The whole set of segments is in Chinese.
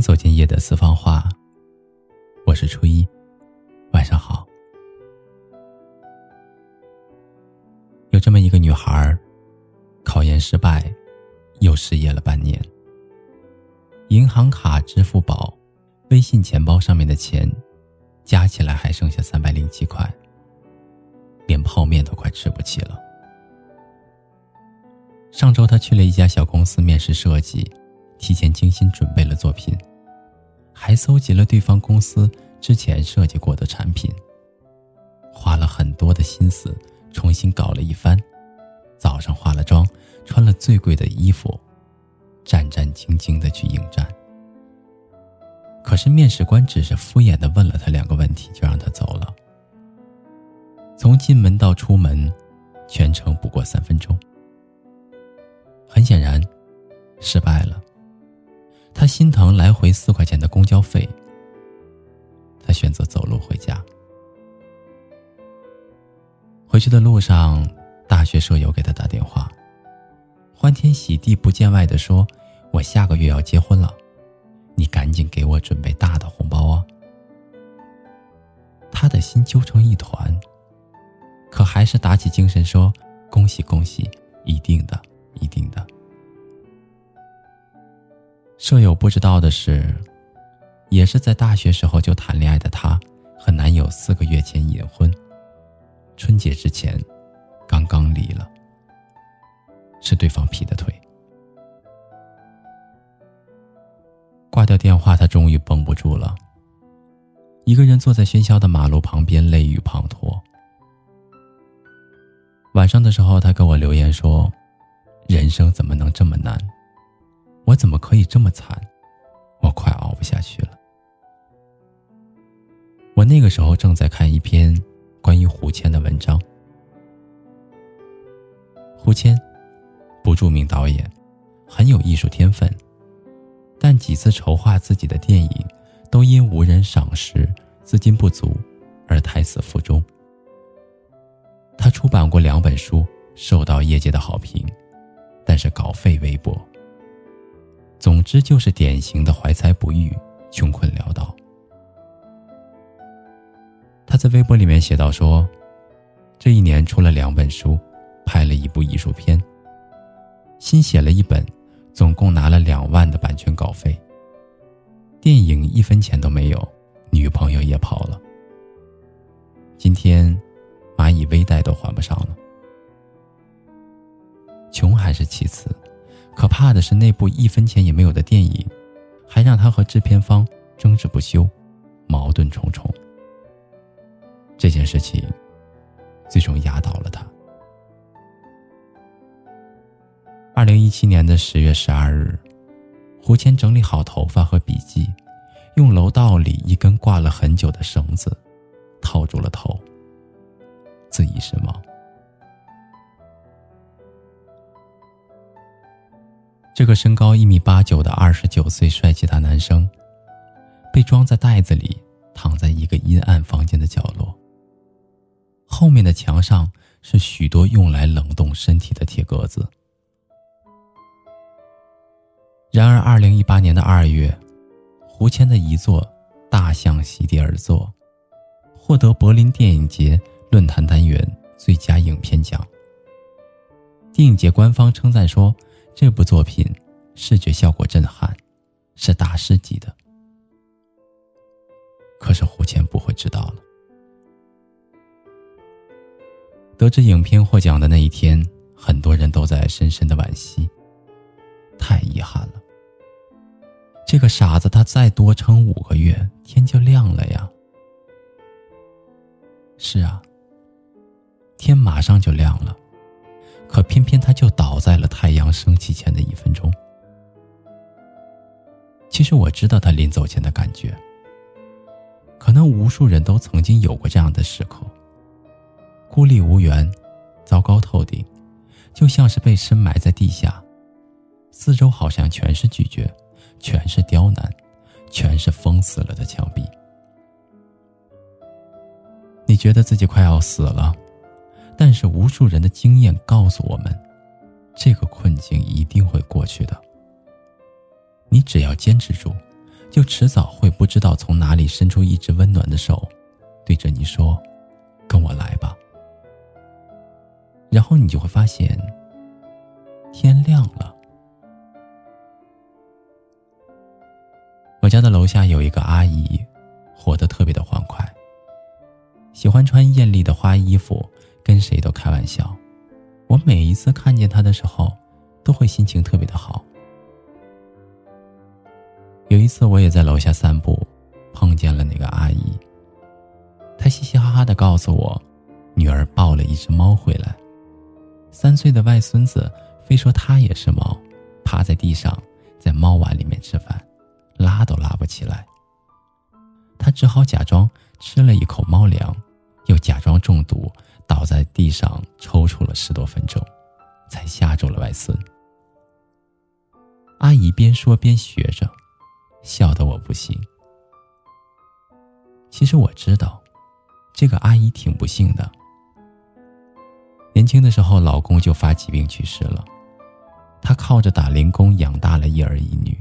走进夜的私房话，我是初一，晚上好。有这么一个女孩，考研失败，又失业了半年。银行卡、支付宝、微信钱包上面的钱，加起来还剩下三百零七块，连泡面都快吃不起了。上周，她去了一家小公司面试设计。提前精心准备了作品，还搜集了对方公司之前设计过的产品，花了很多的心思重新搞了一番。早上化了妆，穿了最贵的衣服，战战兢兢的去应战。可是面试官只是敷衍的问了他两个问题，就让他走了。从进门到出门，全程不过三分钟。很显然，失败了。他心疼来回四块钱的公交费，他选择走路回家。回去的路上，大学舍友给他打电话，欢天喜地不见外的说：“我下个月要结婚了，你赶紧给我准备大的红包啊！”他的心揪成一团，可还是打起精神说：“恭喜恭喜，一定的，一定的。”舍友不知道的是，也是在大学时候就谈恋爱的她，和男友四个月前隐婚，春节之前刚刚离了，是对方劈的腿。挂掉电话，她终于绷不住了，一个人坐在喧嚣的马路旁边，泪雨滂沱。晚上的时候，她给我留言说：“人生怎么能这么难？”我怎么可以这么惨？我快熬不下去了。我那个时候正在看一篇关于胡谦的文章。胡谦，不著名导演，很有艺术天分，但几次筹划自己的电影都因无人赏识、资金不足而胎死腹中。他出版过两本书，受到业界的好评，但是稿费微薄。总之就是典型的怀才不遇、穷困潦倒。他在微博里面写道：“说，这一年出了两本书，拍了一部艺术片，新写了一本，总共拿了两万的版权稿费。电影一分钱都没有，女朋友也跑了。今天，蚂蚁微贷都还不上了。穷还是其次。”可怕的是，那部一分钱也没有的电影，还让他和制片方争执不休，矛盾重重。这件事情最终压倒了他。二零一七年的十月十二日，胡谦整理好头发和笔记，用楼道里一根挂了很久的绳子套住了头，自缢身亡。这个身高一米八九的二十九岁帅气大男生，被装在袋子里，躺在一个阴暗房间的角落。后面的墙上是许多用来冷冻身体的铁格子。然而，二零一八年的二月，胡谦的遗作《大象席地而坐》获得柏林电影节论坛单元最佳影片奖。电影节官方称赞说。这部作品视觉效果震撼，是大师级的。可是胡谦不会知道了。得知影片获奖的那一天，很多人都在深深的惋惜。太遗憾了。这个傻子，他再多撑五个月，天就亮了呀。是啊，天马上就亮了。可偏偏他就倒在了太阳升起前的一分钟。其实我知道他临走前的感觉。可能无数人都曾经有过这样的时刻：孤立无援，糟糕透顶，就像是被深埋在地下，四周好像全是拒绝，全是刁难，全是封死了的墙壁。你觉得自己快要死了？但是无数人的经验告诉我们，这个困境一定会过去的。你只要坚持住，就迟早会不知道从哪里伸出一只温暖的手，对着你说：“跟我来吧。”然后你就会发现，天亮了。我家的楼下有一个阿姨，活得特别的欢快，喜欢穿艳丽的花衣服，跟谁都开玩笑。我每一次看见他的时候，都会心情特别的好。有一次，我也在楼下散步，碰见了那个阿姨。她嘻嘻哈哈的告诉我，女儿抱了一只猫回来，三岁的外孙子非说他也是猫，趴在地上，在猫碗里面吃饭。拉都拉不起来，他只好假装吃了一口猫粮，假装中毒，倒在地上抽搐了十多分钟，才吓住了外孙。阿姨边说边学着，笑得我不行。其实我知道，这个阿姨挺不幸的。年轻的时候，老公就发疾病去世了，她靠着打零工养大了一儿一女。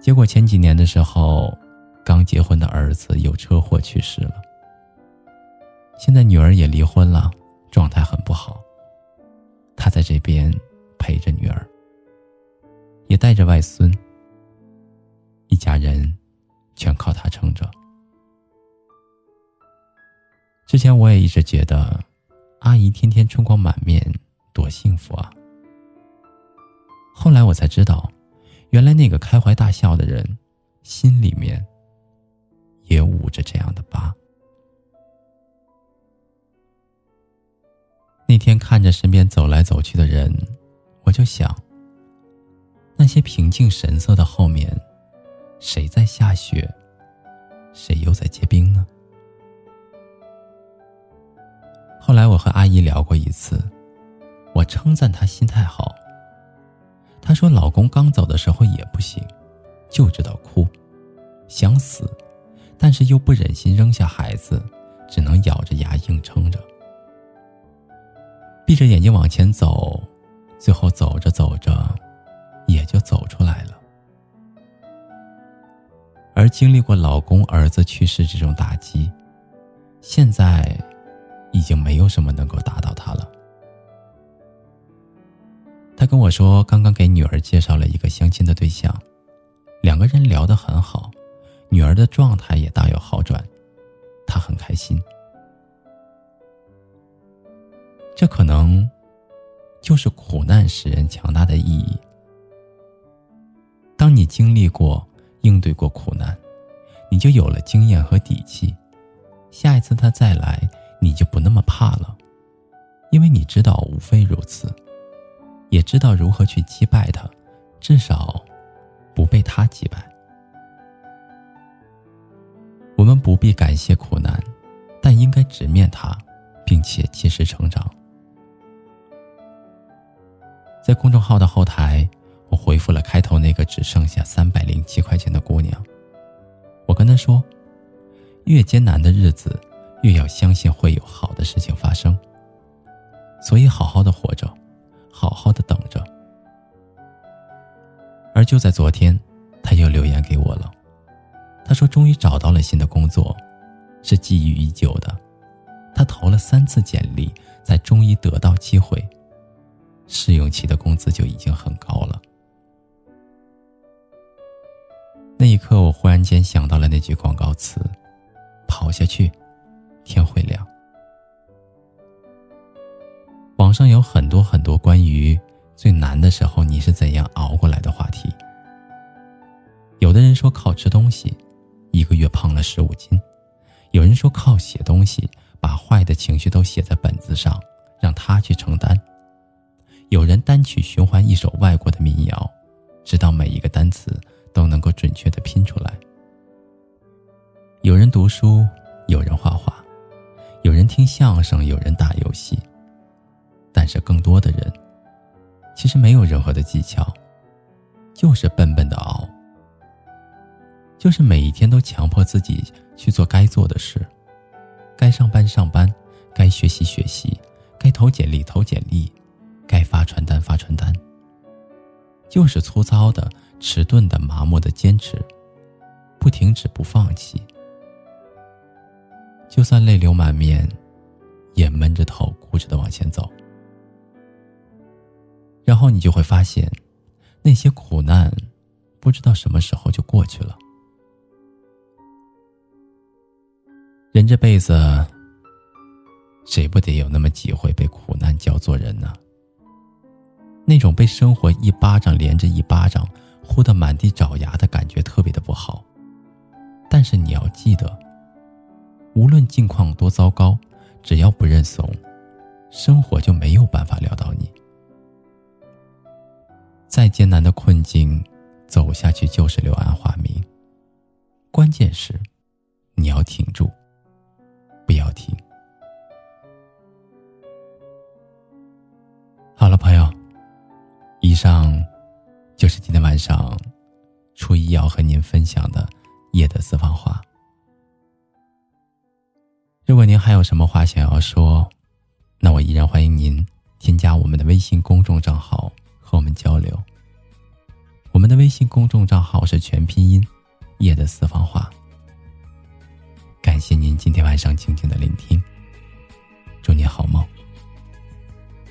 结果前几年的时候，刚结婚的儿子有车祸去世了。现在女儿也离婚了，状态很不好。他在这边陪着女儿，也带着外孙，一家人全靠他撑着。之前我也一直觉得，阿姨天天春光满面，多幸福啊。后来我才知道。原来那个开怀大笑的人，心里面也捂着这样的疤。那天看着身边走来走去的人，我就想：那些平静神色的后面，谁在下雪，谁又在结冰呢？后来我和阿姨聊过一次，我称赞她心态好。她说：“老公刚走的时候也不行，就知道哭，想死，但是又不忍心扔下孩子，只能咬着牙硬撑着，闭着眼睛往前走，最后走着走着，也就走出来了。而经历过老公儿子去世这种打击，现在已经没有什么能够打倒他了。”他跟我说，刚刚给女儿介绍了一个相亲的对象，两个人聊得很好，女儿的状态也大有好转，他很开心。这可能就是苦难使人强大的意义。当你经历过、应对过苦难，你就有了经验和底气，下一次他再来，你就不那么怕了，因为你知道，无非如此。也知道如何去击败他，至少不被他击败。我们不必感谢苦难，但应该直面它，并且及时成长。在公众号的后台，我回复了开头那个只剩下三百零七块钱的姑娘。我跟她说：“越艰难的日子，越要相信会有好的事情发生。所以，好好的活着。”好好的等着，而就在昨天，他又留言给我了。他说：“终于找到了新的工作，是觊觎已久的。他投了三次简历，才终于得到机会。试用期的工资就已经很高了。”那一刻，我忽然间想到了那句广告词：“跑下去，天会亮。”网上有很多很多关于最难的时候你是怎样熬过来的话题。有的人说靠吃东西，一个月胖了十五斤；有人说靠写东西，把坏的情绪都写在本子上，让他去承担；有人单曲循环一首外国的民谣，直到每一个单词都能够准确的拼出来；有人读书，有人画画，有人听相声，有人打游戏。但是更多的人，其实没有任何的技巧，就是笨笨的熬，就是每一天都强迫自己去做该做的事，该上班上班，该学习学习，该投简历投简历，该发传单发传单，就是粗糙的迟钝的、麻木的坚持，不停止、不放弃。就算泪流满面，也闷着头、固执的往前走。然后你就会发现，那些苦难，不知道什么时候就过去了。人这辈子，谁不得有那么几回被苦难教做人呢？那种被生活一巴掌连着一巴掌，呼得满地找牙的感觉特别的不好。但是你要记得，无论境况多糟糕，只要不认怂，生活就没有办法撂倒你。再艰难的困境，走下去就是柳暗花明。关键是，你要挺住。不要停。好了，朋友，以上就是今天晚上初一要和您分享的夜的私房话。如果您还有什么话想要说，那我依然欢迎您添加我们的微信公众账号和我们交流。我们的微信公众账号是全拼音“夜的私房话”。感谢您今天晚上静静的聆听，祝您好梦，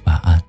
晚安。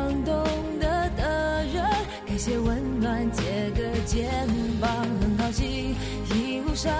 肩膀，很高兴一路上